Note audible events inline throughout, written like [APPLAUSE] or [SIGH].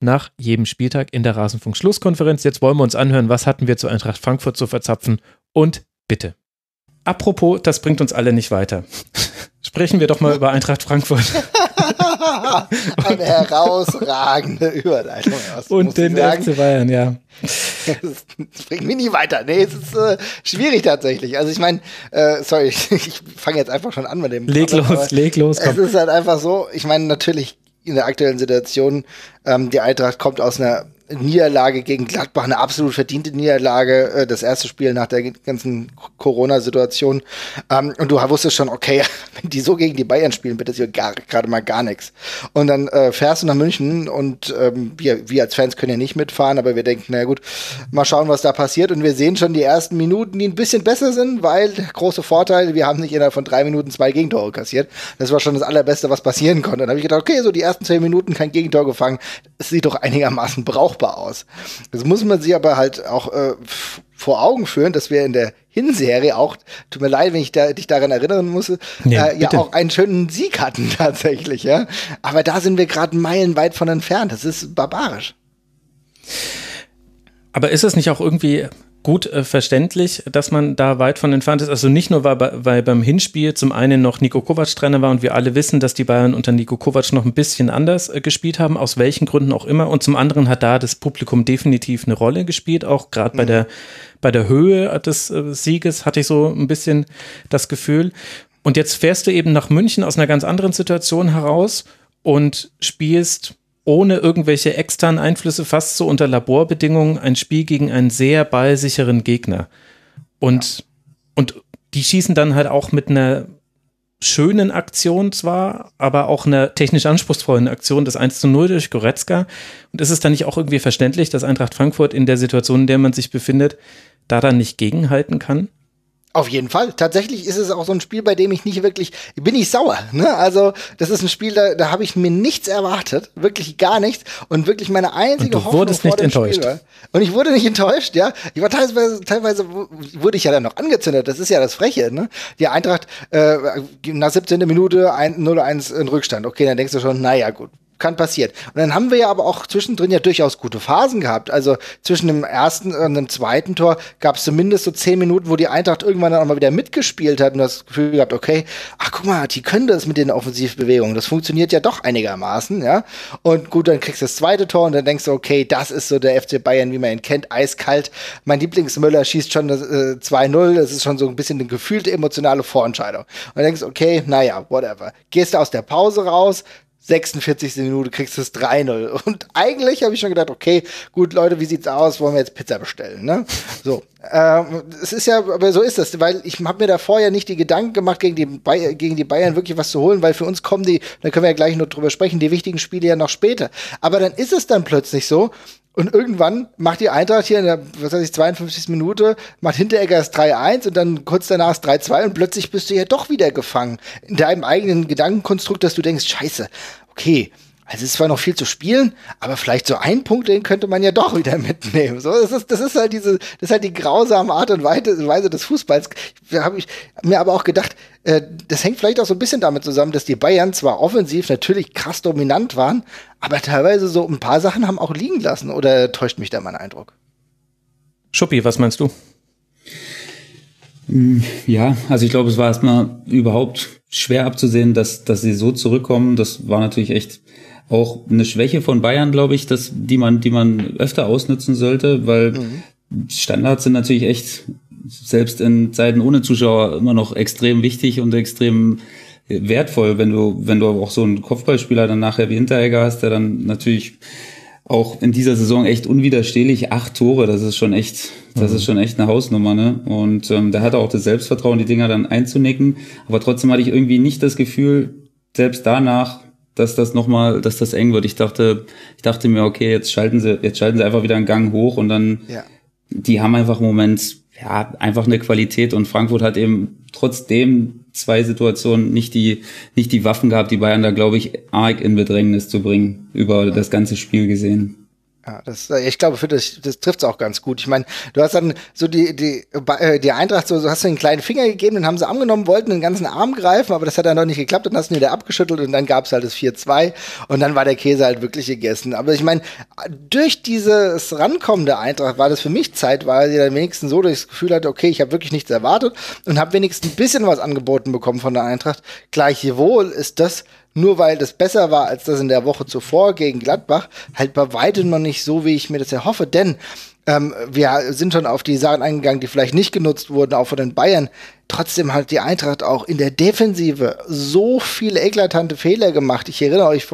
nach jedem Spieltag in der Rasenfunk-Schlusskonferenz. Jetzt wollen wir uns anhören, was hatten wir zu Eintracht Frankfurt zu verzapfen und bitte. Apropos, das bringt uns alle nicht weiter. [LAUGHS] Sprechen wir doch mal über Eintracht Frankfurt. [LAUGHS] Eine herausragende Überleitung. Aus, und den FC Bayern, ja. Das bringt mich nie weiter. Nee, es ist äh, schwierig tatsächlich. Also ich meine, äh, sorry, ich, [LAUGHS] ich fange jetzt einfach schon an mit dem. Leg Problem, los, leg los. Komm. Es ist halt einfach so, ich meine, natürlich in der aktuellen Situation, ähm, die Eintracht kommt aus einer Niederlage gegen Gladbach, eine absolut verdiente Niederlage, äh, das erste Spiel nach der ganzen Corona-Situation. Ähm, und du wusstest schon, okay, [LAUGHS] wenn die so gegen die Bayern spielen, wird das hier gerade mal gar nichts. Und dann äh, fährst du nach München und ähm, wir, wir als Fans können ja nicht mitfahren, aber wir denken, na gut, mal schauen, was da passiert. Und wir sehen schon die ersten Minuten, die ein bisschen besser sind, weil große Vorteil, wir haben nicht innerhalb von drei Minuten zwei Gegentore kassiert. Das war schon das Allerbeste, was passieren konnte. Dann habe ich gedacht, okay, so die ersten zehn Minuten kein Gegentor gefangen. Es sieht doch einigermaßen brauchbar aus. Das muss man sich aber halt auch äh, vor Augen führen, dass wir in der Hinserie auch, tut mir leid, wenn ich da, dich daran erinnern muss, nee, äh, ja auch einen schönen Sieg hatten [LAUGHS] tatsächlich, ja. Aber da sind wir gerade meilenweit von entfernt. Das ist barbarisch. Aber ist es nicht auch irgendwie gut äh, verständlich, dass man da weit von entfernt ist. Also nicht nur, weil, weil beim Hinspiel zum einen noch Nico Kovac Trainer war und wir alle wissen, dass die Bayern unter Nico Kovac noch ein bisschen anders äh, gespielt haben, aus welchen Gründen auch immer. Und zum anderen hat da das Publikum definitiv eine Rolle gespielt, auch gerade mhm. bei der bei der Höhe des äh, Sieges hatte ich so ein bisschen das Gefühl. Und jetzt fährst du eben nach München aus einer ganz anderen Situation heraus und spielst ohne irgendwelche externen Einflüsse, fast so unter Laborbedingungen, ein Spiel gegen einen sehr ballsicheren Gegner. Und, ja. und die schießen dann halt auch mit einer schönen Aktion zwar, aber auch einer technisch anspruchsvollen Aktion, das 1 zu 0 durch Goretzka. Und ist es dann nicht auch irgendwie verständlich, dass Eintracht Frankfurt in der Situation, in der man sich befindet, da dann nicht gegenhalten kann? Auf jeden Fall. Tatsächlich ist es auch so ein Spiel, bei dem ich nicht wirklich, bin ich sauer. Ne? Also das ist ein Spiel, da, da habe ich mir nichts erwartet, wirklich gar nichts und wirklich meine einzige und du Hoffnung wurdest nicht enttäuscht. Spiel Und ich wurde nicht enttäuscht, ja. Ich war teilweise, teilweise wurde ich ja dann noch angezündet. Das ist ja das Freche. Ne? Die Eintracht äh, nach 17. Minute 0-1 in Rückstand. Okay, dann denkst du schon, naja gut, kann passieren. Und dann haben wir ja aber auch zwischendrin ja durchaus gute Phasen gehabt. Also zwischen dem ersten und dem zweiten Tor gab es zumindest so zehn Minuten, wo die Eintracht irgendwann dann auch mal wieder mitgespielt hat und das Gefühl gehabt, okay, ach guck mal, die können das mit den Offensivbewegungen. Das funktioniert ja doch einigermaßen, ja. Und gut, dann kriegst du das zweite Tor und dann denkst du, okay, das ist so der FC Bayern, wie man ihn kennt, eiskalt. Mein Lieblingsmüller schießt schon äh, 2-0. Das ist schon so ein bisschen eine gefühlte emotionale Vorentscheidung. Und dann denkst du, okay, naja, whatever. Gehst du aus der Pause raus, 46. Minute kriegst du es 3-0. [LAUGHS] Und eigentlich habe ich schon gedacht, okay, gut, Leute, wie sieht's aus? Wollen wir jetzt Pizza bestellen, ne? So. Ähm, es ist ja, aber so ist das, weil ich habe mir da vorher nicht die Gedanken gemacht, gegen die, gegen die Bayern wirklich was zu holen, weil für uns kommen die, da können wir ja gleich noch drüber sprechen, die wichtigen Spiele ja noch später. Aber dann ist es dann plötzlich so, und irgendwann macht die Eintracht hier in der, was weiß ich, 52. Minute, macht Hinteregger das 3-1 und dann kurz danach das 3-2 und plötzlich bist du ja doch wieder gefangen in deinem eigenen Gedankenkonstrukt, dass du denkst, scheiße, okay, also es ist zwar noch viel zu spielen, aber vielleicht so ein Punkt, den könnte man ja doch wieder [LAUGHS] mitnehmen. So, das ist, das ist halt diese, das ist halt die grausame Art und Weise des Fußballs. Da habe ich mir aber auch gedacht, äh, das hängt vielleicht auch so ein bisschen damit zusammen, dass die Bayern zwar offensiv natürlich krass dominant waren, aber teilweise so ein paar Sachen haben auch liegen lassen. Oder täuscht mich da mein Eindruck? Schuppi, was meinst du? Mm, ja, also ich glaube, es war erstmal überhaupt schwer abzusehen, dass, dass sie so zurückkommen. Das war natürlich echt auch eine Schwäche von Bayern, glaube ich, dass, die man, die man öfter ausnutzen sollte, weil mhm. Standards sind natürlich echt selbst in Zeiten ohne Zuschauer immer noch extrem wichtig und extrem wertvoll, wenn du, wenn du auch so einen Kopfballspieler dann nachher wie Hinteregger hast, der dann natürlich auch in dieser Saison echt unwiderstehlich acht Tore, das ist schon echt, das ist mhm. schon echt eine Hausnummer, ne? Und ähm, da hat er auch das Selbstvertrauen, die Dinger dann einzunicken. Aber trotzdem hatte ich irgendwie nicht das Gefühl, selbst danach, dass das nochmal, dass das eng wird. Ich dachte, ich dachte mir, okay, jetzt schalten sie, jetzt schalten sie einfach wieder einen Gang hoch und dann, ja. die haben einfach im Moment, ja, einfach eine Qualität und Frankfurt hat eben trotzdem zwei Situationen nicht die, nicht die Waffen gehabt, die Bayern da, glaube ich, arg in Bedrängnis zu bringen, über das ganze Spiel gesehen. Ja, das, äh, ich glaube, für das, das trifft es auch ganz gut. Ich meine, du hast dann so die, die, äh, die Eintracht, so, so hast du einen kleinen Finger gegeben, den haben sie angenommen, wollten den ganzen Arm greifen, aber das hat dann noch nicht geklappt, dann hast du ihn wieder abgeschüttelt und dann gab es halt das 4-2 und dann war der Käse halt wirklich gegessen. Aber ich meine, durch dieses Rankommen der Eintracht war das für mich zeitweise dann wenigstens so, das Gefühl hatte, okay, ich habe wirklich nichts erwartet und habe wenigstens ein bisschen was angeboten bekommen von der Eintracht. Gleichwohl ist das nur weil das besser war als das in der Woche zuvor gegen Gladbach, halt bei weitem noch nicht so, wie ich mir das erhoffe. Denn ähm, wir sind schon auf die Sachen eingegangen, die vielleicht nicht genutzt wurden, auch von den Bayern. Trotzdem hat die Eintracht auch in der Defensive so viele eklatante Fehler gemacht. Ich erinnere euch,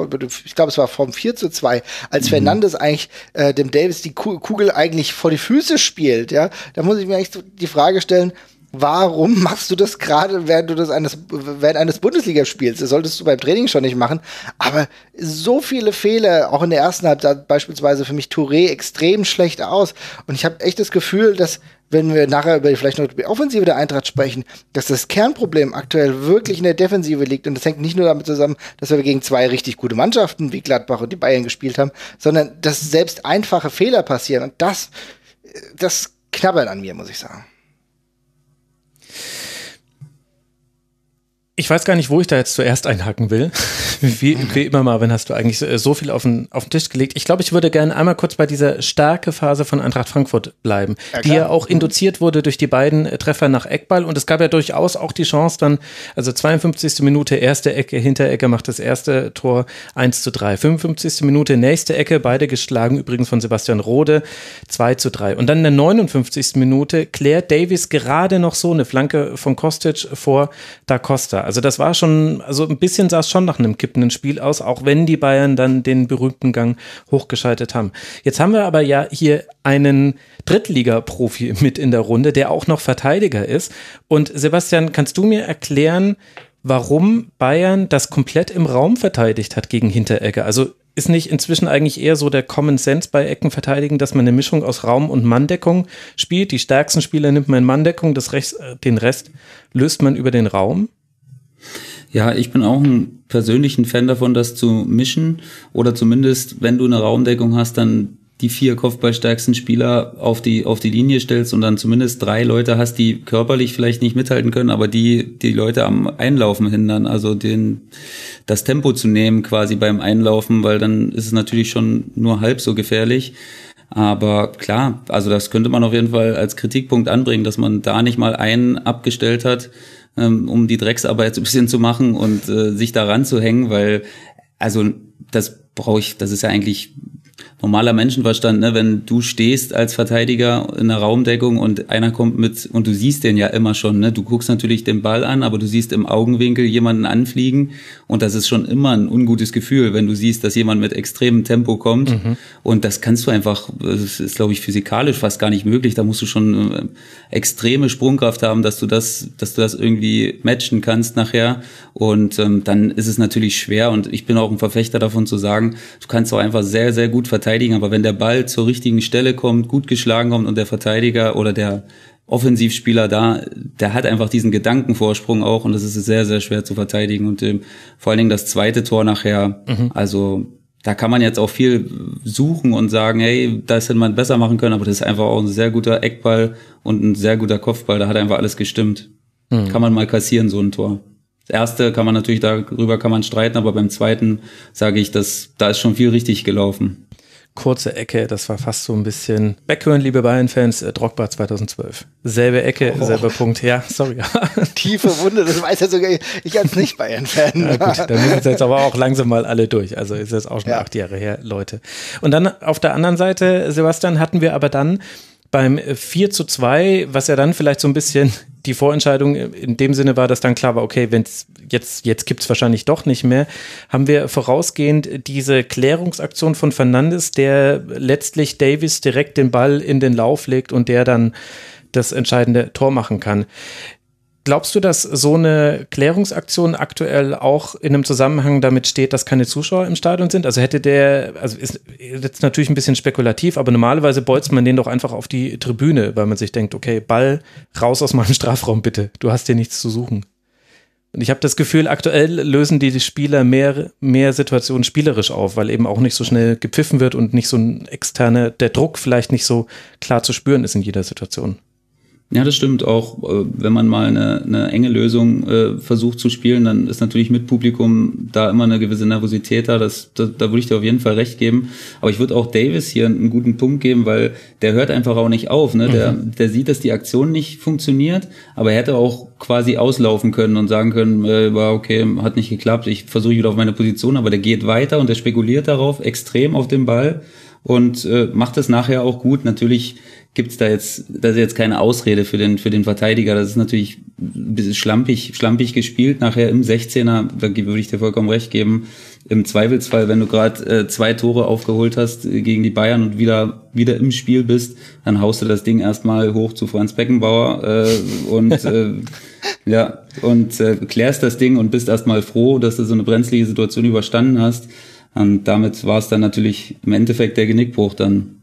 ich glaube, es war vom 4 zu 2, als mhm. Fernandes eigentlich äh, dem Davis die Kugel eigentlich vor die Füße spielt. Ja, Da muss ich mir eigentlich die Frage stellen, warum machst du das gerade während du das eines während eines Bundesligaspiels? Das solltest du beim Training schon nicht machen. Aber so viele Fehler, auch in der ersten Halbzeit beispielsweise für mich Touré extrem schlecht aus. Und ich habe echt das Gefühl, dass wenn wir nachher über vielleicht noch die Offensive der Eintracht sprechen, dass das Kernproblem aktuell wirklich in der Defensive liegt. Und das hängt nicht nur damit zusammen, dass wir gegen zwei richtig gute Mannschaften wie Gladbach und die Bayern gespielt haben, sondern dass selbst einfache Fehler passieren. Und das, das knabbert an mir, muss ich sagen. Ich weiß gar nicht, wo ich da jetzt zuerst einhaken will. [LAUGHS] Wie, wie immer, Marvin, hast du eigentlich so viel auf den, auf den Tisch gelegt. Ich glaube, ich würde gerne einmal kurz bei dieser starke Phase von Eintracht Frankfurt bleiben, ja, die ja auch induziert wurde durch die beiden Treffer nach Eckball. Und es gab ja durchaus auch die Chance dann, also 52. Minute, erste Ecke, Hinterecke macht das erste Tor 1 zu 3. 55. Minute, nächste Ecke, beide geschlagen, übrigens von Sebastian Rode, 2 zu 3. Und dann in der 59. Minute klärt Davis gerade noch so eine Flanke von Kostic vor Da Costa. Also das war schon, also ein bisschen sah es schon nach einem kippenden Spiel aus, auch wenn die Bayern dann den berühmten Gang hochgeschaltet haben. Jetzt haben wir aber ja hier einen Drittliga-Profi [LAUGHS] mit in der Runde, der auch noch Verteidiger ist. Und Sebastian, kannst du mir erklären, warum Bayern das komplett im Raum verteidigt hat gegen Hinteregger? Also ist nicht inzwischen eigentlich eher so der Common Sense bei Ecken verteidigen, dass man eine Mischung aus Raum- und Manndeckung spielt? Die stärksten Spieler nimmt man in Manndeckung, das Rest, äh, den Rest löst man über den Raum? Ja, ich bin auch ein persönlichen Fan davon, das zu mischen oder zumindest, wenn du eine Raumdeckung hast, dann die vier kopfballstärksten Spieler auf die, auf die Linie stellst und dann zumindest drei Leute hast, die körperlich vielleicht nicht mithalten können, aber die, die Leute am Einlaufen hindern, also den, das Tempo zu nehmen quasi beim Einlaufen, weil dann ist es natürlich schon nur halb so gefährlich. Aber klar, also das könnte man auf jeden Fall als Kritikpunkt anbringen, dass man da nicht mal einen abgestellt hat, ähm, um die Drecksarbeit so [LAUGHS] ein bisschen zu machen und äh, sich daran zu hängen, weil also das brauche ich, das ist ja eigentlich normaler Menschenverstand, ne? wenn du stehst als Verteidiger in der Raumdeckung und einer kommt mit und du siehst den ja immer schon, ne? du guckst natürlich den Ball an, aber du siehst im Augenwinkel jemanden anfliegen und das ist schon immer ein ungutes Gefühl, wenn du siehst, dass jemand mit extremem Tempo kommt mhm. und das kannst du einfach, das ist glaube ich physikalisch fast gar nicht möglich, da musst du schon äh, extreme Sprungkraft haben, dass du das, dass du das irgendwie matchen kannst nachher und ähm, dann ist es natürlich schwer und ich bin auch ein Verfechter davon zu sagen, du kannst auch einfach sehr, sehr gut verteidigen, aber wenn der Ball zur richtigen Stelle kommt, gut geschlagen kommt und der Verteidiger oder der Offensivspieler da, der hat einfach diesen Gedankenvorsprung auch und das ist sehr, sehr schwer zu verteidigen und ähm, vor allen Dingen das zweite Tor nachher, mhm. also da kann man jetzt auch viel suchen und sagen, hey, das hätte man besser machen können, aber das ist einfach auch ein sehr guter Eckball und ein sehr guter Kopfball, da hat einfach alles gestimmt. Mhm. Kann man mal kassieren, so ein Tor. Das erste kann man natürlich darüber kann man streiten, aber beim zweiten sage ich, dass da ist schon viel richtig gelaufen kurze Ecke, das war fast so ein bisschen weghören, liebe Bayern-Fans, äh, Drogba 2012. Selbe Ecke, oh. selber Punkt. Ja, sorry. [LAUGHS] Tiefe Wunde, das weiß ja sogar ich als Nicht-Bayern-Fan. Ja, gut, dann sind jetzt aber auch langsam mal alle durch. Also ist jetzt auch schon ja. acht Jahre her, Leute. Und dann auf der anderen Seite, Sebastian, hatten wir aber dann beim 4 zu 2, was ja dann vielleicht so ein bisschen die Vorentscheidung in dem Sinne war, dass dann klar war, okay, wenn jetzt, jetzt gibt es wahrscheinlich doch nicht mehr, haben wir vorausgehend diese Klärungsaktion von Fernandes, der letztlich Davis direkt den Ball in den Lauf legt und der dann das entscheidende Tor machen kann. Glaubst du, dass so eine Klärungsaktion aktuell auch in einem Zusammenhang damit steht, dass keine Zuschauer im Stadion sind? Also hätte der, also ist jetzt natürlich ein bisschen spekulativ, aber normalerweise bolzt man den doch einfach auf die Tribüne, weil man sich denkt, okay, Ball raus aus meinem [LAUGHS] Strafraum bitte, du hast hier nichts zu suchen. Und ich habe das Gefühl, aktuell lösen die Spieler mehr, mehr Situationen spielerisch auf, weil eben auch nicht so schnell gepfiffen wird und nicht so ein externer, der Druck vielleicht nicht so klar zu spüren ist in jeder Situation. Ja, das stimmt auch. Äh, wenn man mal eine, eine enge Lösung äh, versucht zu spielen, dann ist natürlich mit Publikum da immer eine gewisse Nervosität da. Das, das, da würde ich dir auf jeden Fall recht geben. Aber ich würde auch Davis hier einen guten Punkt geben, weil der hört einfach auch nicht auf. Ne? Der, mhm. der sieht, dass die Aktion nicht funktioniert, aber er hätte auch quasi auslaufen können und sagen können, äh, war okay, hat nicht geklappt, ich versuche wieder auf meine Position, aber der geht weiter und der spekuliert darauf, extrem auf den Ball und äh, macht es nachher auch gut. Natürlich gibt's da jetzt, das ist jetzt keine Ausrede für den, für den Verteidiger. Das ist natürlich ein bisschen schlampig, schlampig gespielt. Nachher im 16er, da würde ich dir vollkommen recht geben. Im Zweifelsfall, wenn du gerade äh, zwei Tore aufgeholt hast äh, gegen die Bayern und wieder, wieder im Spiel bist, dann haust du das Ding erstmal hoch zu Franz Beckenbauer äh, und äh, [LAUGHS] ja, und äh, klärst das Ding und bist erstmal froh, dass du so eine brenzlige Situation überstanden hast. Und damit war es dann natürlich im Endeffekt der Genickbruch dann.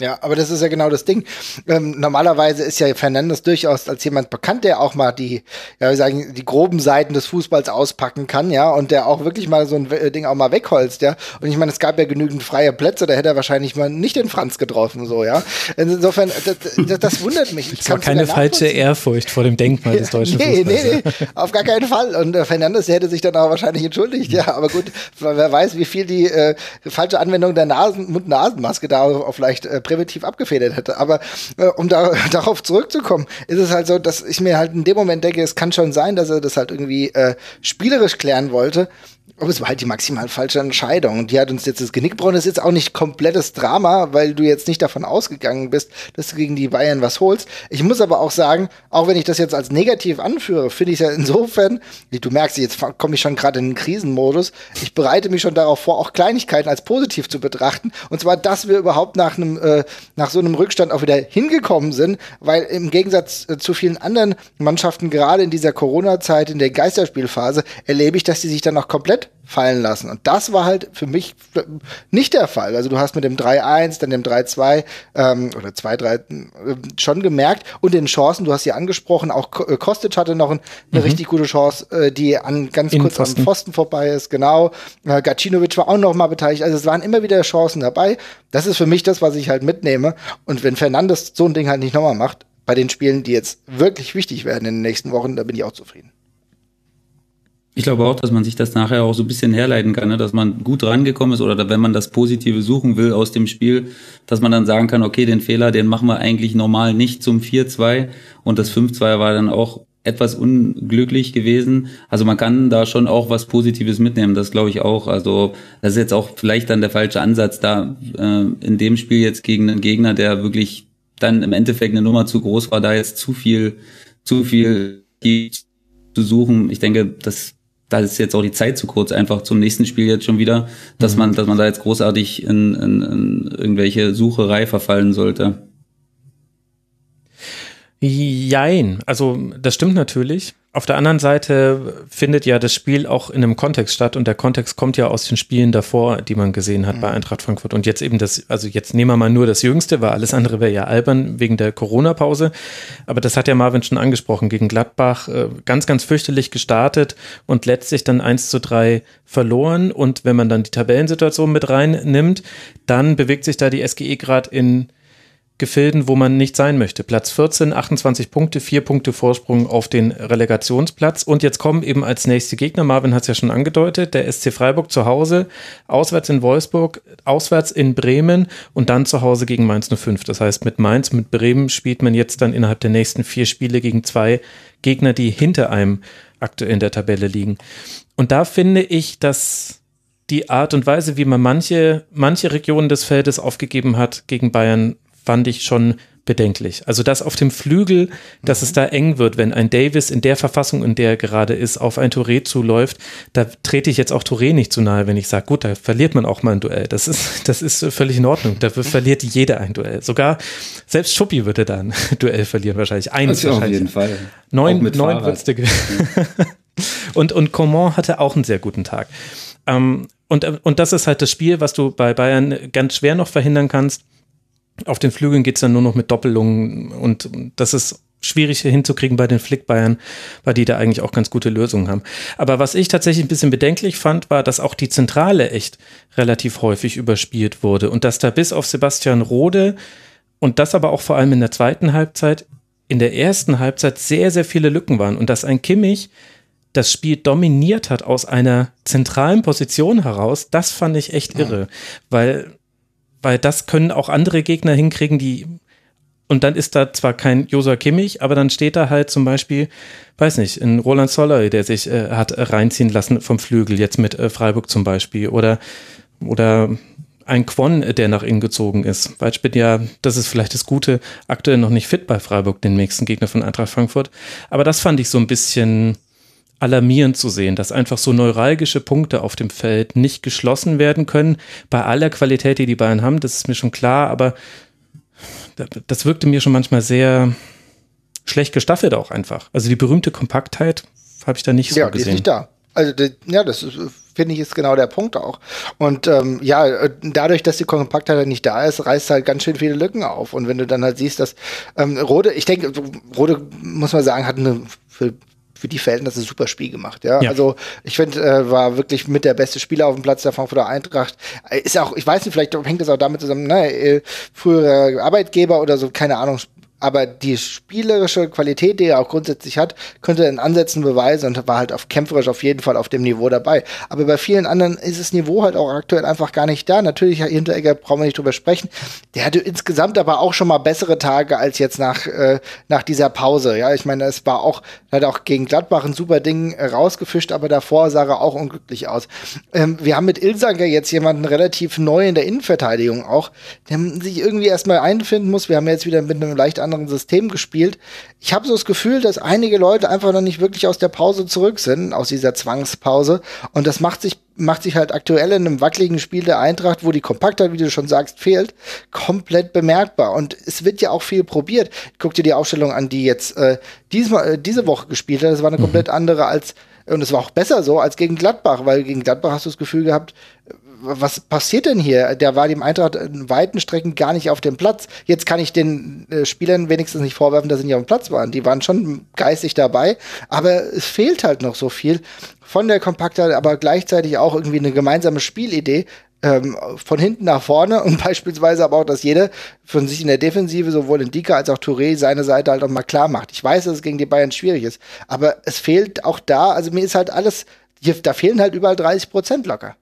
Ja, aber das ist ja genau das Ding. Ähm, normalerweise ist ja Fernandes durchaus als jemand bekannt, der auch mal die, ja, wir sagen, die groben Seiten des Fußballs auspacken kann, ja, und der auch wirklich mal so ein Ding auch mal wegholzt, ja. Und ich meine, es gab ja genügend freie Plätze, da hätte er wahrscheinlich mal nicht den Franz getroffen, so, ja. Insofern, das, das, das wundert mich. Das war keine falsche Ehrfurcht vor dem Denkmal des [LAUGHS] deutschen nee, Fußballs. Nee, nee, auf gar keinen Fall. Und äh, Fernandes hätte sich dann auch wahrscheinlich entschuldigt, ja. Aber gut, wer weiß, wie viel die äh, falsche Anwendung der Nasen, Mund-Nasenmaske da auch vielleicht äh, präventiv abgefedert hätte. Aber äh, um da, [LAUGHS] darauf zurückzukommen, ist es halt so, dass ich mir halt in dem Moment denke, es kann schon sein, dass er das halt irgendwie äh, spielerisch klären wollte. Aber es war halt die maximal falsche Entscheidung. Und die hat uns jetzt das Genick gebrochen. Das ist jetzt auch nicht komplettes Drama, weil du jetzt nicht davon ausgegangen bist, dass du gegen die Bayern was holst. Ich muss aber auch sagen, auch wenn ich das jetzt als negativ anführe, finde ich es ja insofern, du merkst, jetzt komme ich schon gerade in den Krisenmodus. Ich bereite mich schon darauf vor, auch Kleinigkeiten als positiv zu betrachten. Und zwar, dass wir überhaupt nach einem, äh, nach so einem Rückstand auch wieder hingekommen sind, weil im Gegensatz äh, zu vielen anderen Mannschaften, gerade in dieser Corona-Zeit, in der Geisterspielphase, erlebe ich, dass die sich dann auch komplett fallen lassen. Und das war halt für mich nicht der Fall. Also du hast mit dem 3-1, dann dem 3-2 ähm, oder 2-3 äh, schon gemerkt und den Chancen, du hast sie angesprochen, auch äh, Kostic hatte noch ein, eine mhm. richtig gute Chance, äh, die an ganz kurz Pfosten. am Pfosten vorbei ist, genau. Äh, Gacinovic war auch noch mal beteiligt. Also es waren immer wieder Chancen dabei. Das ist für mich das, was ich halt mitnehme. Und wenn Fernandes so ein Ding halt nicht nochmal macht, bei den Spielen, die jetzt wirklich wichtig werden in den nächsten Wochen, da bin ich auch zufrieden. Ich glaube auch, dass man sich das nachher auch so ein bisschen herleiten kann, ne? dass man gut rangekommen ist oder wenn man das Positive suchen will aus dem Spiel, dass man dann sagen kann, okay, den Fehler, den machen wir eigentlich normal nicht zum 4-2 und das 5-2 war dann auch etwas unglücklich gewesen. Also man kann da schon auch was Positives mitnehmen, das glaube ich auch. Also das ist jetzt auch vielleicht dann der falsche Ansatz da äh, in dem Spiel jetzt gegen einen Gegner, der wirklich dann im Endeffekt eine Nummer zu groß war, da jetzt zu viel, zu viel zu suchen. Ich denke, das da ist jetzt auch die Zeit zu kurz, einfach zum nächsten Spiel jetzt schon wieder, dass mhm. man, dass man da jetzt großartig in, in, in irgendwelche Sucherei verfallen sollte. Jein, also das stimmt natürlich. Auf der anderen Seite findet ja das Spiel auch in einem Kontext statt und der Kontext kommt ja aus den Spielen davor, die man gesehen hat mhm. bei Eintracht Frankfurt. Und jetzt eben das, also jetzt nehmen wir mal nur das Jüngste, weil alles andere wäre ja albern wegen der Corona-Pause. Aber das hat ja Marvin schon angesprochen, gegen Gladbach äh, ganz, ganz fürchterlich gestartet und letztlich dann 1 zu 3 verloren. Und wenn man dann die Tabellensituation mit reinnimmt, dann bewegt sich da die SGE gerade in Gefilden, wo man nicht sein möchte. Platz 14, 28 Punkte, vier Punkte Vorsprung auf den Relegationsplatz. Und jetzt kommen eben als nächste Gegner, Marvin hat es ja schon angedeutet, der SC Freiburg zu Hause, auswärts in Wolfsburg, auswärts in Bremen und dann zu Hause gegen Mainz 05. Das heißt, mit Mainz, mit Bremen spielt man jetzt dann innerhalb der nächsten vier Spiele gegen zwei Gegner, die hinter einem aktuell in der Tabelle liegen. Und da finde ich, dass die Art und Weise, wie man manche, manche Regionen des Feldes aufgegeben hat gegen Bayern, fand ich schon bedenklich. Also dass auf dem Flügel, dass mhm. es da eng wird, wenn ein Davis in der Verfassung, in der er gerade ist, auf ein Touré zuläuft, da trete ich jetzt auch Touré nicht zu nahe, wenn ich sage, gut, da verliert man auch mal ein Duell. Das ist, [LAUGHS] das ist völlig in Ordnung. Da verliert jeder ein Duell. Sogar selbst Schuppi würde da ein [LAUGHS] Duell verlieren wahrscheinlich. Eins also wahrscheinlich. Auf jeden Fall. Neun, neun würdest du [LAUGHS] und, und Coman hatte auch einen sehr guten Tag. Ähm, und, und das ist halt das Spiel, was du bei Bayern ganz schwer noch verhindern kannst auf den Flügeln geht es dann nur noch mit Doppelungen und das ist schwierig hinzukriegen bei den Flickbayern, weil die da eigentlich auch ganz gute Lösungen haben. Aber was ich tatsächlich ein bisschen bedenklich fand, war, dass auch die Zentrale echt relativ häufig überspielt wurde und dass da bis auf Sebastian Rode und das aber auch vor allem in der zweiten Halbzeit, in der ersten Halbzeit sehr, sehr viele Lücken waren und dass ein Kimmich das Spiel dominiert hat aus einer zentralen Position heraus, das fand ich echt irre, weil weil das können auch andere Gegner hinkriegen, die und dann ist da zwar kein Josua Kimmich, aber dann steht da halt zum Beispiel, weiß nicht, ein Roland Soller, der sich äh, hat reinziehen lassen vom Flügel, jetzt mit äh, Freiburg zum Beispiel, oder, oder ein Quon, der nach innen gezogen ist. Weil ich bin ja, das ist vielleicht das Gute, aktuell noch nicht fit bei Freiburg, den nächsten Gegner von Eintracht Frankfurt. Aber das fand ich so ein bisschen, alarmierend zu sehen, dass einfach so neuralgische Punkte auf dem Feld nicht geschlossen werden können. Bei aller Qualität, die die Bayern haben, das ist mir schon klar, aber das wirkte mir schon manchmal sehr schlecht gestaffelt auch einfach. Also die berühmte Kompaktheit habe ich da nicht so ja, gesehen. Ja, ist nicht da. Also ja, das finde ich ist genau der Punkt auch. Und ähm, ja, dadurch, dass die Kompaktheit nicht da ist, reißt halt ganz schön viele Lücken auf. Und wenn du dann halt siehst, dass ähm, Rode, ich denke, Rode muss man sagen, hat eine für für die Verhältnisse ein super Spiel gemacht. Ja, ja. also ich finde, äh, war wirklich mit der beste Spieler auf dem Platz der Frankfurter Eintracht. Äh, ist auch, ich weiß nicht, vielleicht hängt das auch damit zusammen, ne, äh, früherer Arbeitgeber oder so, keine Ahnung, aber die spielerische Qualität, die er auch grundsätzlich hat, könnte er in Ansätzen beweisen und war halt auf kämpferisch auf jeden Fall auf dem Niveau dabei. Aber bei vielen anderen ist das Niveau halt auch aktuell einfach gar nicht da. Natürlich, Herr Hinteregger, brauchen wir nicht drüber sprechen. Der hatte insgesamt aber auch schon mal bessere Tage als jetzt nach, äh, nach dieser Pause. Ja, ich meine, es war auch, hat auch gegen Gladbach ein super Ding äh, rausgefischt, aber davor sah er auch unglücklich aus. Ähm, wir haben mit Ilsanger jetzt jemanden relativ neu in der Innenverteidigung auch, der sich irgendwie erstmal einfinden muss. Wir haben jetzt wieder mit einem leicht anderen System gespielt. Ich habe so das Gefühl, dass einige Leute einfach noch nicht wirklich aus der Pause zurück sind, aus dieser Zwangspause. Und das macht sich macht sich halt aktuell in einem wackeligen Spiel der Eintracht, wo die Kompaktheit, wie du schon sagst, fehlt, komplett bemerkbar. Und es wird ja auch viel probiert. Guck dir die Aufstellung an, die jetzt äh, diesmal, äh, diese Woche gespielt hat. Das war eine mhm. komplett andere als, und es war auch besser so als gegen Gladbach, weil gegen Gladbach hast du das Gefühl gehabt, was passiert denn hier? Der war dem Eintracht in weiten Strecken gar nicht auf dem Platz. Jetzt kann ich den äh, Spielern wenigstens nicht vorwerfen, dass sie nicht auf dem Platz waren. Die waren schon geistig dabei, aber es fehlt halt noch so viel von der Kompaktheit, aber gleichzeitig auch irgendwie eine gemeinsame Spielidee, ähm, von hinten nach vorne [LAUGHS] und beispielsweise aber auch, dass jeder von sich in der Defensive, sowohl in Dika als auch Touré, seine Seite halt auch mal klar macht. Ich weiß, dass es gegen die Bayern schwierig ist, aber es fehlt auch da, also mir ist halt alles, da fehlen halt überall 30 Prozent locker.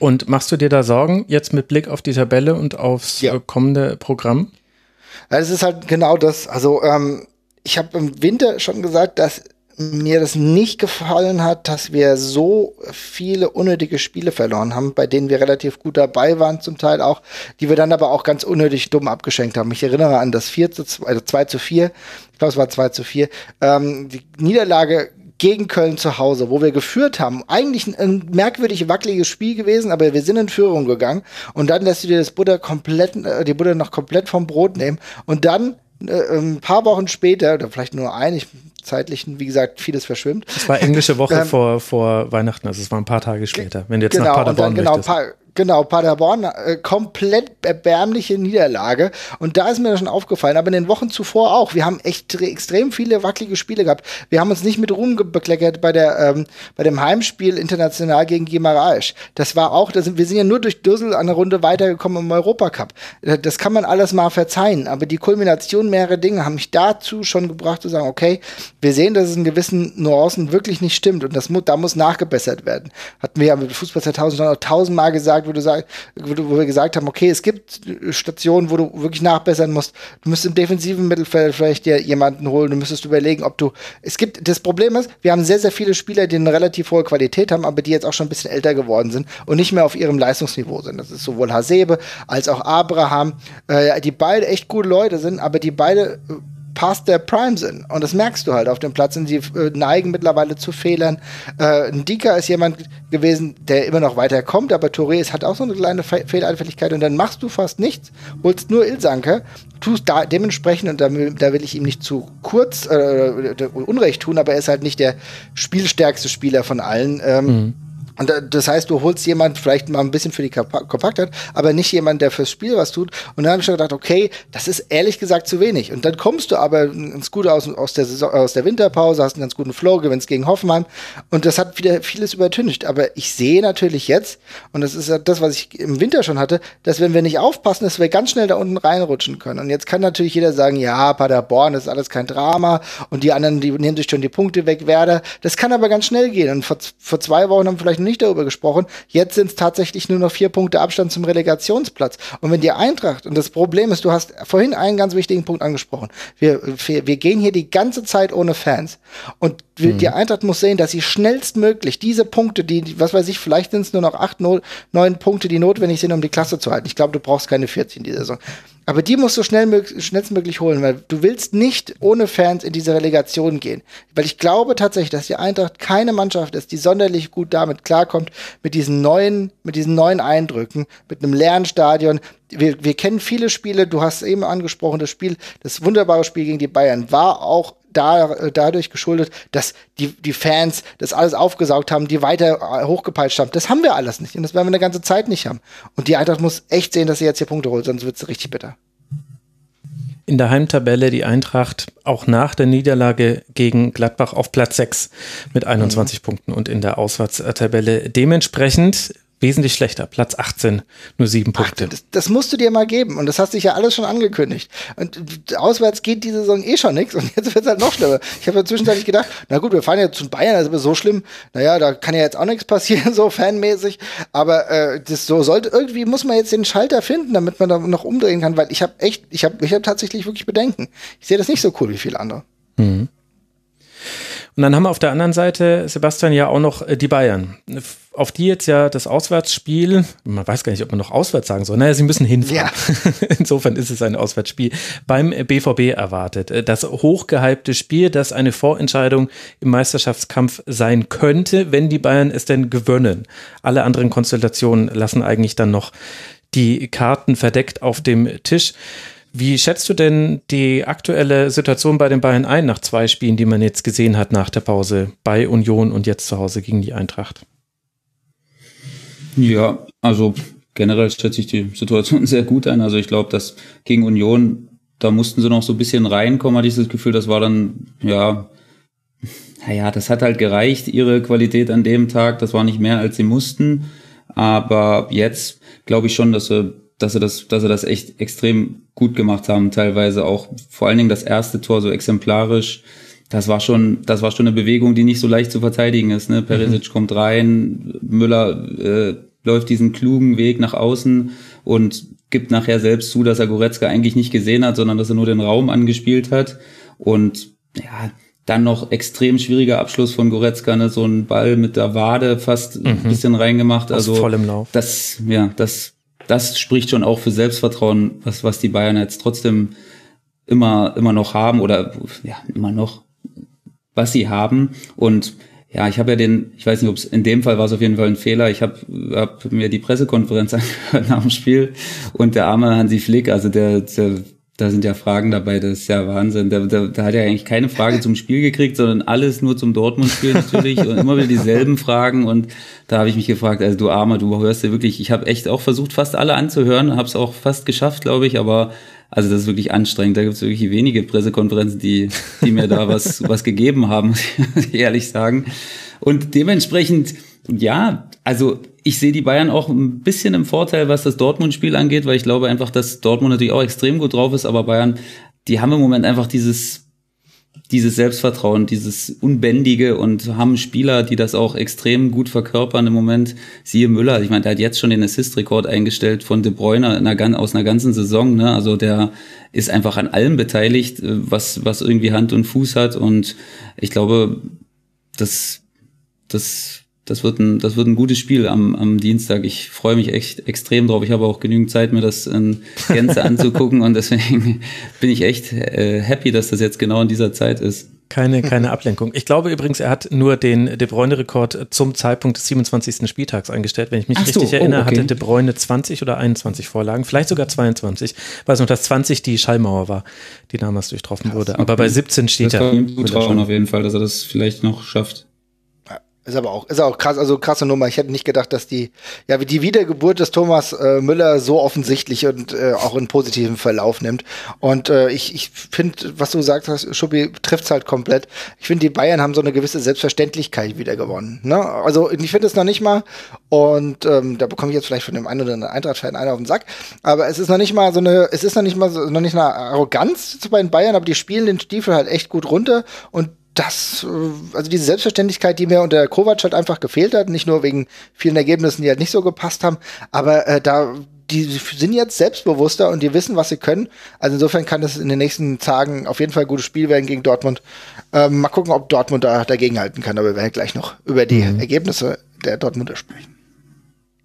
Und machst du dir da Sorgen jetzt mit Blick auf die Tabelle und aufs ja. Äh, kommende Programm? Es ist halt genau das. Also ähm, ich habe im Winter schon gesagt, dass mir das nicht gefallen hat, dass wir so viele unnötige Spiele verloren haben, bei denen wir relativ gut dabei waren, zum Teil auch, die wir dann aber auch ganz unnötig dumm abgeschenkt haben. Ich erinnere an das 4 zu 2, also 2 zu 4, ich glaube es war 2 zu 4, ähm, die Niederlage gegen Köln zu Hause, wo wir geführt haben. Eigentlich ein, ein, merkwürdig wackeliges Spiel gewesen, aber wir sind in Führung gegangen und dann lässt du dir das Butter komplett, äh, die Butter noch komplett vom Brot nehmen und dann äh, ein paar Wochen später, oder vielleicht nur ein, ich zeitlichen, wie gesagt, vieles verschwimmt. Es war englische Woche ähm, vor, vor Weihnachten, also es war ein paar Tage später, wenn du jetzt genau, nach Paderborn und dann, genau, pa Genau, Paderborn, äh, komplett erbärmliche Niederlage. Und da ist mir das schon aufgefallen, aber in den Wochen zuvor auch. Wir haben echt extrem viele wackelige Spiele gehabt. Wir haben uns nicht mit Ruhm bekleckert bei, der, ähm, bei dem Heimspiel international gegen Gimaraes. Das war auch, das wir sind ja nur durch Düssel der Runde weitergekommen im Europacup. Äh, das kann man alles mal verzeihen, aber die Kulmination mehrerer Dinge haben mich dazu schon gebracht zu sagen, okay, wir sehen, dass es in gewissen Nuancen wirklich nicht stimmt und das, da muss nachgebessert werden. Hatten wir ja mit Fußball 2000 schon tausendmal gesagt, gesagt, wo, du sag, wo, wir gesagt haben, okay, es gibt Stationen, wo du wirklich nachbessern musst. Du müsstest im defensiven Mittelfeld vielleicht dir jemanden holen. Du müsstest überlegen, ob du. Es gibt, das Problem ist, wir haben sehr, sehr viele Spieler, die eine relativ hohe Qualität haben, aber die jetzt auch schon ein bisschen älter geworden sind und nicht mehr auf ihrem Leistungsniveau sind. Das ist sowohl Hasebe als auch Abraham, äh, die beide echt gute Leute sind, aber die beide äh, past their prime sind. Und das merkst du halt auf dem Platz und sie äh, neigen mittlerweile zu Fehlern. Äh, Dika ist jemand gewesen, der immer noch weiterkommt, aber Touré hat auch so eine kleine Fe Fehlanfälligkeit und dann machst du fast nichts, holst nur Ilsanke, tust da dementsprechend, und da, da will ich ihm nicht zu kurz äh, Unrecht tun, aber er ist halt nicht der spielstärkste Spieler von allen. Ähm, mhm und das heißt, du holst jemanden vielleicht mal ein bisschen für die Kompaktheit, aber nicht jemanden, der fürs Spiel was tut. Und dann habe ich schon gedacht, okay, das ist ehrlich gesagt zu wenig. Und dann kommst du aber ganz gut aus, aus, der, Saison, aus der Winterpause, hast einen ganz guten Flow, gewinnst gegen Hoffenheim. Und das hat wieder vieles übertüncht. Aber ich sehe natürlich jetzt, und das ist ja das, was ich im Winter schon hatte, dass wenn wir nicht aufpassen, dass wir ganz schnell da unten reinrutschen können. Und jetzt kann natürlich jeder sagen, ja, Paderborn ist alles kein Drama und die anderen, die nehmen sich schon die Punkte weg, Werder. Das kann aber ganz schnell gehen. Und vor, vor zwei Wochen haben vielleicht nicht darüber gesprochen. Jetzt sind es tatsächlich nur noch vier Punkte Abstand zum Relegationsplatz. Und wenn die Eintracht, und das Problem ist, du hast vorhin einen ganz wichtigen Punkt angesprochen. Wir, wir, wir gehen hier die ganze Zeit ohne Fans. Und mhm. die Eintracht muss sehen, dass sie schnellstmöglich diese Punkte, die, was weiß ich, vielleicht sind es nur noch acht, neun Punkte, die notwendig sind, um die Klasse zu halten. Ich glaube, du brauchst keine 14 in dieser Saison. Aber die musst du schnell, schnellstmöglich holen, weil du willst nicht ohne Fans in diese Relegation gehen. Weil ich glaube tatsächlich, dass die Eintracht keine Mannschaft ist, die sonderlich gut damit klarkommt, mit diesen neuen, mit diesen neuen Eindrücken, mit einem leeren Stadion. Wir, wir kennen viele Spiele, du hast eben angesprochen, das Spiel, das wunderbare Spiel gegen die Bayern war auch da, äh, dadurch geschuldet, dass die, die Fans das alles aufgesaugt haben, die weiter äh, hochgepeitscht haben. Das haben wir alles nicht und das werden wir eine ganze Zeit nicht haben. Und die Eintracht muss echt sehen, dass sie jetzt hier Punkte holt, sonst wird es richtig bitter. In der Heimtabelle die Eintracht auch nach der Niederlage gegen Gladbach auf Platz 6 mit 21 mhm. Punkten und in der Auswärtstabelle dementsprechend wesentlich schlechter. Platz 18, nur sieben Punkte. Ach, das, das, musst du dir mal geben. Und das hast dich ja alles schon angekündigt. Und auswärts geht diese Saison eh schon nichts. Und jetzt wird es halt noch schlimmer. Ich habe ja zwischenzeitlich gedacht, na gut, wir fahren jetzt zu Bayern, das ist aber so schlimm. Naja, da kann ja jetzt auch nichts passieren, [LAUGHS] so fanmäßig. Aber äh, das so sollte, irgendwie muss man jetzt den Schalter finden, damit man da noch umdrehen kann, weil ich habe echt, ich habe ich hab tatsächlich wirklich Bedenken. Ich sehe das nicht so cool wie viele andere. Mhm. Und dann haben wir auf der anderen Seite, Sebastian, ja auch noch äh, die Bayern, auf die jetzt ja das Auswärtsspiel, man weiß gar nicht, ob man noch auswärts sagen soll, naja, sie müssen hinfahren. Ja. [LAUGHS] Insofern ist es ein Auswärtsspiel beim BVB erwartet. Äh, das hochgehypte Spiel, das eine Vorentscheidung im Meisterschaftskampf sein könnte, wenn die Bayern es denn gewöhnen. Alle anderen Konstellationen lassen eigentlich dann noch die Karten verdeckt auf dem Tisch. Wie schätzt du denn die aktuelle Situation bei den Bayern ein nach zwei Spielen, die man jetzt gesehen hat nach der Pause bei Union und jetzt zu Hause gegen die Eintracht? Ja, also generell schätze ich die Situation [LAUGHS] sehr gut ein. Also ich glaube, dass gegen Union, da mussten sie noch so ein bisschen reinkommen, hatte ich das Gefühl, das war dann, ja, naja, das hat halt gereicht, ihre Qualität an dem Tag. Das war nicht mehr, als sie mussten. Aber jetzt glaube ich schon, dass sie dass sie das, dass sie das echt extrem gut gemacht haben, teilweise auch vor allen Dingen das erste Tor so exemplarisch. Das war schon, das war schon eine Bewegung, die nicht so leicht zu verteidigen ist. Ne? Perisic mhm. kommt rein, Müller äh, läuft diesen klugen Weg nach außen und gibt nachher selbst zu, dass er Goretzka eigentlich nicht gesehen hat, sondern dass er nur den Raum angespielt hat. Und ja, dann noch extrem schwieriger Abschluss von Goretzka, ne? so ein Ball mit der Wade fast mhm. ein bisschen reingemacht. Also voll im Lauf. Das, ja, das das spricht schon auch für Selbstvertrauen, was, was die Bayern jetzt trotzdem immer, immer noch haben oder ja, immer noch, was sie haben. Und ja, ich habe ja den, ich weiß nicht, ob es in dem Fall war es auf jeden Fall ein Fehler. Ich habe hab mir die Pressekonferenz [LAUGHS] angehört nach dem Spiel und der arme Hansi Flick, also der, der da sind ja Fragen dabei, das ist ja Wahnsinn. Da, da, da hat er eigentlich keine Frage zum Spiel gekriegt, sondern alles nur zum Dortmund-Spiel natürlich und immer wieder dieselben Fragen. Und da habe ich mich gefragt, also du Armer, du hörst ja wirklich, ich habe echt auch versucht, fast alle anzuhören, habe es auch fast geschafft, glaube ich, aber also das ist wirklich anstrengend. Da gibt es wirklich wenige Pressekonferenzen, die, die mir da was, was gegeben haben, [LAUGHS] muss ich ehrlich sagen. Und dementsprechend, ja, also ich sehe die Bayern auch ein bisschen im Vorteil, was das Dortmund-Spiel angeht, weil ich glaube einfach, dass Dortmund natürlich auch extrem gut drauf ist, aber Bayern, die haben im Moment einfach dieses, dieses Selbstvertrauen, dieses Unbändige und haben Spieler, die das auch extrem gut verkörpern im Moment. Siehe Müller, ich meine, der hat jetzt schon den Assist-Rekord eingestellt von De Bruyne einer, aus einer ganzen Saison. Ne? Also der ist einfach an allem beteiligt, äh, was, was irgendwie Hand und Fuß hat. Und ich glaube, das, das das wird ein, das wird ein gutes Spiel am, am Dienstag. Ich freue mich echt extrem drauf. Ich habe auch genügend Zeit, mir das in Gänze anzugucken und deswegen [LAUGHS] bin ich echt äh, happy, dass das jetzt genau in dieser Zeit ist. Keine, keine Ablenkung. Ich glaube übrigens, er hat nur den De Bruyne-Rekord zum Zeitpunkt des 27. Spieltags eingestellt. Wenn ich mich so, richtig erinnere, oh, okay. hatte De Bruyne 20 oder 21 Vorlagen, vielleicht sogar 22. Ich weiß noch, dass 20 die Schallmauer war, die damals durchtroffen wurde. Aber bei 17 steht das er. Ihm zutrauen auf jeden Fall, dass er das vielleicht noch schafft. Ist aber auch, ist auch krass, also krasse Nummer. Ich hätte nicht gedacht, dass die, ja, wie die Wiedergeburt des Thomas äh, Müller so offensichtlich und äh, auch in positiven Verlauf nimmt. Und äh, ich, ich finde, was du sagst, hast, Schuppi trifft's halt komplett. Ich finde, die Bayern haben so eine gewisse Selbstverständlichkeit wieder gewonnen. Ne? Also ich finde es noch nicht mal, und ähm, da bekomme ich jetzt vielleicht von dem einen oder anderen Eintracht-Fan einen auf den Sack, aber es ist noch nicht mal so eine, es ist noch nicht mal so, noch nicht eine Arroganz bei den Bayern, aber die spielen den Stiefel halt echt gut runter und das, äh, also diese Selbstverständlichkeit, die mir unter Kovac halt einfach gefehlt hat, nicht nur wegen vielen Ergebnissen, die halt nicht so gepasst haben, aber äh, da, die sind jetzt selbstbewusster und die wissen, was sie können. Also insofern kann das in den nächsten Tagen auf jeden Fall ein gutes Spiel werden gegen Dortmund. Ähm, mal gucken, ob Dortmund da dagegenhalten kann, aber wir werden gleich noch über die mhm. Ergebnisse der Dortmunder sprechen.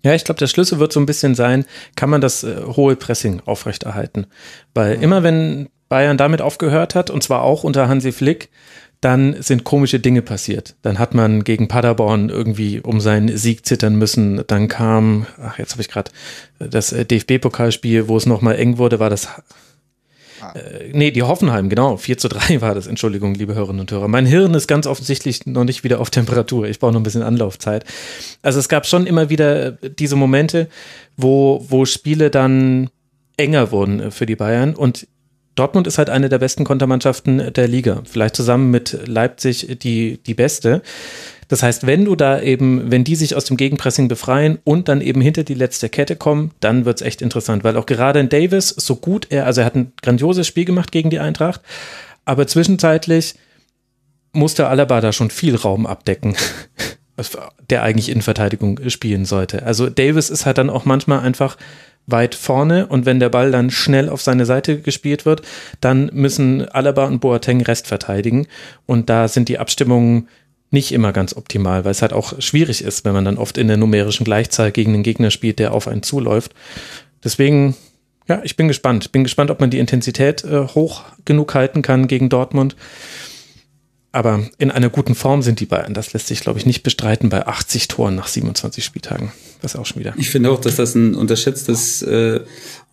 Ja, ich glaube, der Schlüssel wird so ein bisschen sein, kann man das äh, hohe Pressing aufrechterhalten. Weil mhm. immer wenn Bayern damit aufgehört hat, und zwar auch unter Hansi Flick, dann sind komische Dinge passiert. Dann hat man gegen Paderborn irgendwie um seinen Sieg zittern müssen. Dann kam, ach, jetzt habe ich gerade das äh, DFB-Pokalspiel, wo es nochmal eng wurde, war das. Ah. Äh, nee, die Hoffenheim, genau. 4 zu 3 war das. Entschuldigung, liebe Hörerinnen und Hörer. Mein Hirn ist ganz offensichtlich noch nicht wieder auf Temperatur. Ich brauche noch ein bisschen Anlaufzeit. Also es gab schon immer wieder diese Momente, wo, wo Spiele dann enger wurden für die Bayern. Und Dortmund ist halt eine der besten Kontermannschaften der Liga. Vielleicht zusammen mit Leipzig die, die beste. Das heißt, wenn du da eben, wenn die sich aus dem Gegenpressing befreien und dann eben hinter die letzte Kette kommen, dann wird's echt interessant, weil auch gerade in Davis, so gut er, also er hat ein grandioses Spiel gemacht gegen die Eintracht, aber zwischenzeitlich musste Alaba da schon viel Raum abdecken, [LAUGHS] der eigentlich in Verteidigung spielen sollte. Also Davis ist halt dann auch manchmal einfach weit vorne und wenn der Ball dann schnell auf seine Seite gespielt wird, dann müssen Alaba und Boateng Rest verteidigen und da sind die Abstimmungen nicht immer ganz optimal, weil es halt auch schwierig ist, wenn man dann oft in der numerischen Gleichzahl gegen einen Gegner spielt, der auf einen zuläuft. Deswegen, ja, ich bin gespannt. Bin gespannt, ob man die Intensität äh, hoch genug halten kann gegen Dortmund. Aber in einer guten Form sind die Bayern. Das lässt sich, glaube ich, nicht bestreiten bei 80 Toren nach 27 Spieltagen. Das auch schon wieder. Ich finde auch, dass das ein unterschätztes äh,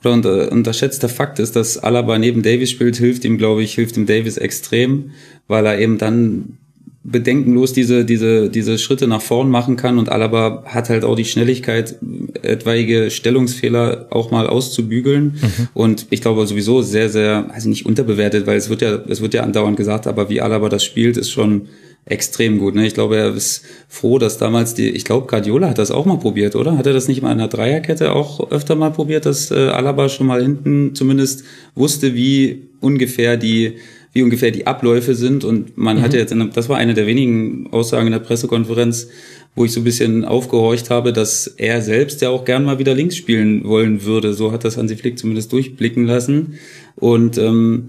oder unter, unterschätzter Fakt ist, dass Alaba neben Davis spielt, hilft ihm, glaube ich, hilft ihm Davis extrem, weil er eben dann bedenkenlos diese, diese, diese Schritte nach vorn machen kann und Alaba hat halt auch die Schnelligkeit, etwaige Stellungsfehler auch mal auszubügeln. Mhm. Und ich glaube sowieso sehr, sehr, also nicht unterbewertet, weil es wird ja, es wird ja andauernd gesagt, aber wie Alaba das spielt, ist schon extrem gut. Ne? Ich glaube, er ist froh, dass damals die, ich glaube, Guardiola hat das auch mal probiert, oder? Hat er das nicht mal in einer Dreierkette auch öfter mal probiert, dass äh, Alaba schon mal hinten zumindest wusste, wie ungefähr die wie ungefähr die Abläufe sind. Und man mhm. hatte jetzt, in, das war eine der wenigen Aussagen in der Pressekonferenz, wo ich so ein bisschen aufgehorcht habe, dass er selbst ja auch gern mal wieder links spielen wollen würde. So hat das Hansi Flick zumindest durchblicken lassen. Und ähm,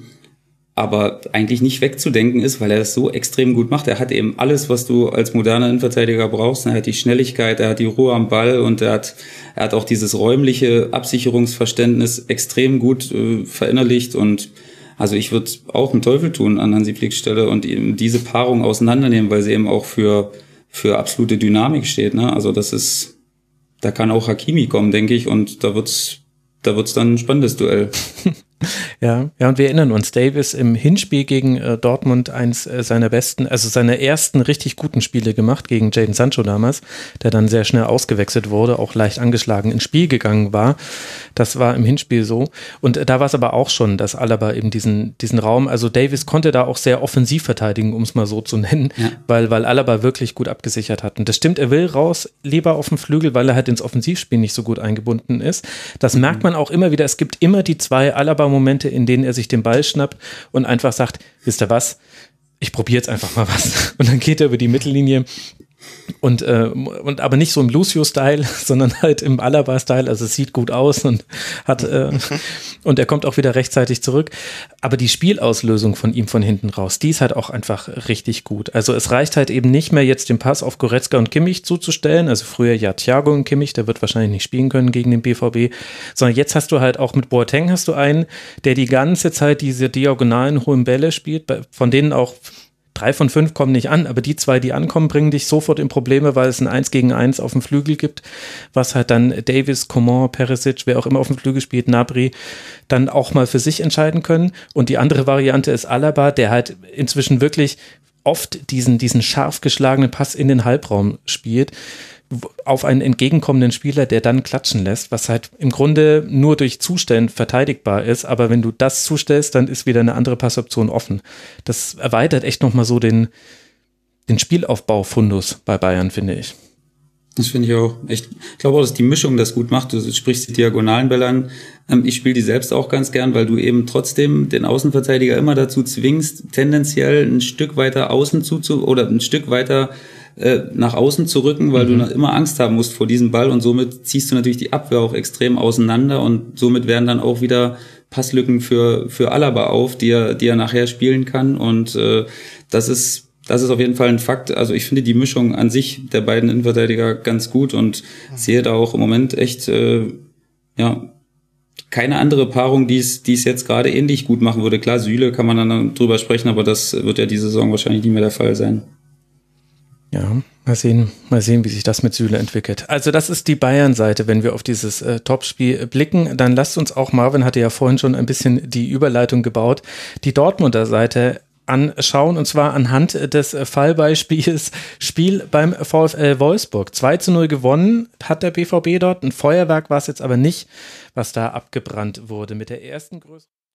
aber eigentlich nicht wegzudenken ist, weil er das so extrem gut macht. Er hat eben alles, was du als moderner Innenverteidiger brauchst. Er hat die Schnelligkeit, er hat die Ruhe am Ball und er hat, er hat auch dieses räumliche Absicherungsverständnis extrem gut äh, verinnerlicht und also ich würde auch einen Teufel tun an Hansi Flicks Stelle und eben diese Paarung auseinandernehmen, weil sie eben auch für, für absolute Dynamik steht. Ne? Also das ist, da kann auch Hakimi kommen, denke ich, und da wird's, da wird's dann ein spannendes Duell. [LAUGHS] Ja, ja, und wir erinnern uns, Davis im Hinspiel gegen äh, Dortmund eins äh, seiner besten, also seiner ersten richtig guten Spiele gemacht gegen Jaden Sancho damals, der dann sehr schnell ausgewechselt wurde, auch leicht angeschlagen ins Spiel gegangen war. Das war im Hinspiel so. Und äh, da war es aber auch schon, dass Alaba eben diesen, diesen Raum, also Davis konnte da auch sehr offensiv verteidigen, um es mal so zu nennen, ja. weil, weil Alaba wirklich gut abgesichert hat. Und das stimmt, er will raus, lieber auf dem Flügel, weil er halt ins Offensivspiel nicht so gut eingebunden ist. Das mhm. merkt man auch immer wieder. Es gibt immer die zwei Alaba Momente, in denen er sich den Ball schnappt und einfach sagt, wisst ihr was, ich probiere jetzt einfach mal was. [LAUGHS] Und dann geht er über die Mittellinie und, äh, und aber nicht so im Lucio-Style, [LAUGHS] sondern halt im Alaba-Style. Also es sieht gut aus und hat äh, und er kommt auch wieder rechtzeitig zurück. Aber die Spielauslösung von ihm von hinten raus, die ist halt auch einfach richtig gut. Also es reicht halt eben nicht mehr jetzt den Pass auf Goretzka und Kimmich zuzustellen. Also früher ja Thiago und Kimmich, der wird wahrscheinlich nicht spielen können gegen den BVB, sondern jetzt hast du halt auch mit Boateng hast du einen, der die ganze Zeit diese diagonalen hohen Bälle spielt, von denen auch drei von fünf kommen nicht an, aber die zwei, die ankommen, bringen dich sofort in Probleme, weil es ein Eins gegen Eins auf dem Flügel gibt, was halt dann Davis, Coman, Perisic, wer auch immer auf dem Flügel spielt, Nabri, dann auch mal für sich entscheiden können. Und die andere Variante ist Alaba, der halt inzwischen wirklich oft diesen, diesen scharf geschlagenen Pass in den Halbraum spielt auf einen entgegenkommenden Spieler, der dann klatschen lässt, was halt im Grunde nur durch Zustellen verteidigbar ist. Aber wenn du das zustellst, dann ist wieder eine andere Passoption offen. Das erweitert echt nochmal so den, den Spielaufbau-Fundus bei Bayern, finde ich. Das finde ich auch echt. Ich glaube auch, dass die Mischung das gut macht. Du sprichst die diagonalen Bälle an. Ähm, ich spiele die selbst auch ganz gern, weil du eben trotzdem den Außenverteidiger immer dazu zwingst, tendenziell ein Stück weiter außen zuzu oder ein Stück weiter äh, nach außen zu rücken, weil mhm. du immer Angst haben musst vor diesem Ball und somit ziehst du natürlich die Abwehr auch extrem auseinander und somit werden dann auch wieder Passlücken für, für Alaba auf, die er, die er nachher spielen kann und äh, das ist das ist auf jeden Fall ein Fakt. Also ich finde die Mischung an sich der beiden Innenverteidiger ganz gut und sehe da auch im Moment echt äh, ja keine andere Paarung, die es, die es jetzt gerade ähnlich gut machen würde. Klar, Süle kann man dann drüber sprechen, aber das wird ja diese Saison wahrscheinlich nicht mehr der Fall sein. Ja, mal sehen, mal sehen, wie sich das mit Süle entwickelt. Also das ist die Bayern-Seite, wenn wir auf dieses äh, Topspiel blicken. Dann lasst uns auch, Marvin hatte ja vorhin schon ein bisschen die Überleitung gebaut, die Dortmunder Seite anschauen und zwar anhand des Fallbeispiels [LAUGHS] Spiel beim VfL Wolfsburg. 2 zu 0 gewonnen hat der BVB dort. Ein Feuerwerk war es jetzt aber nicht, was da abgebrannt wurde. Mit der ersten Größe.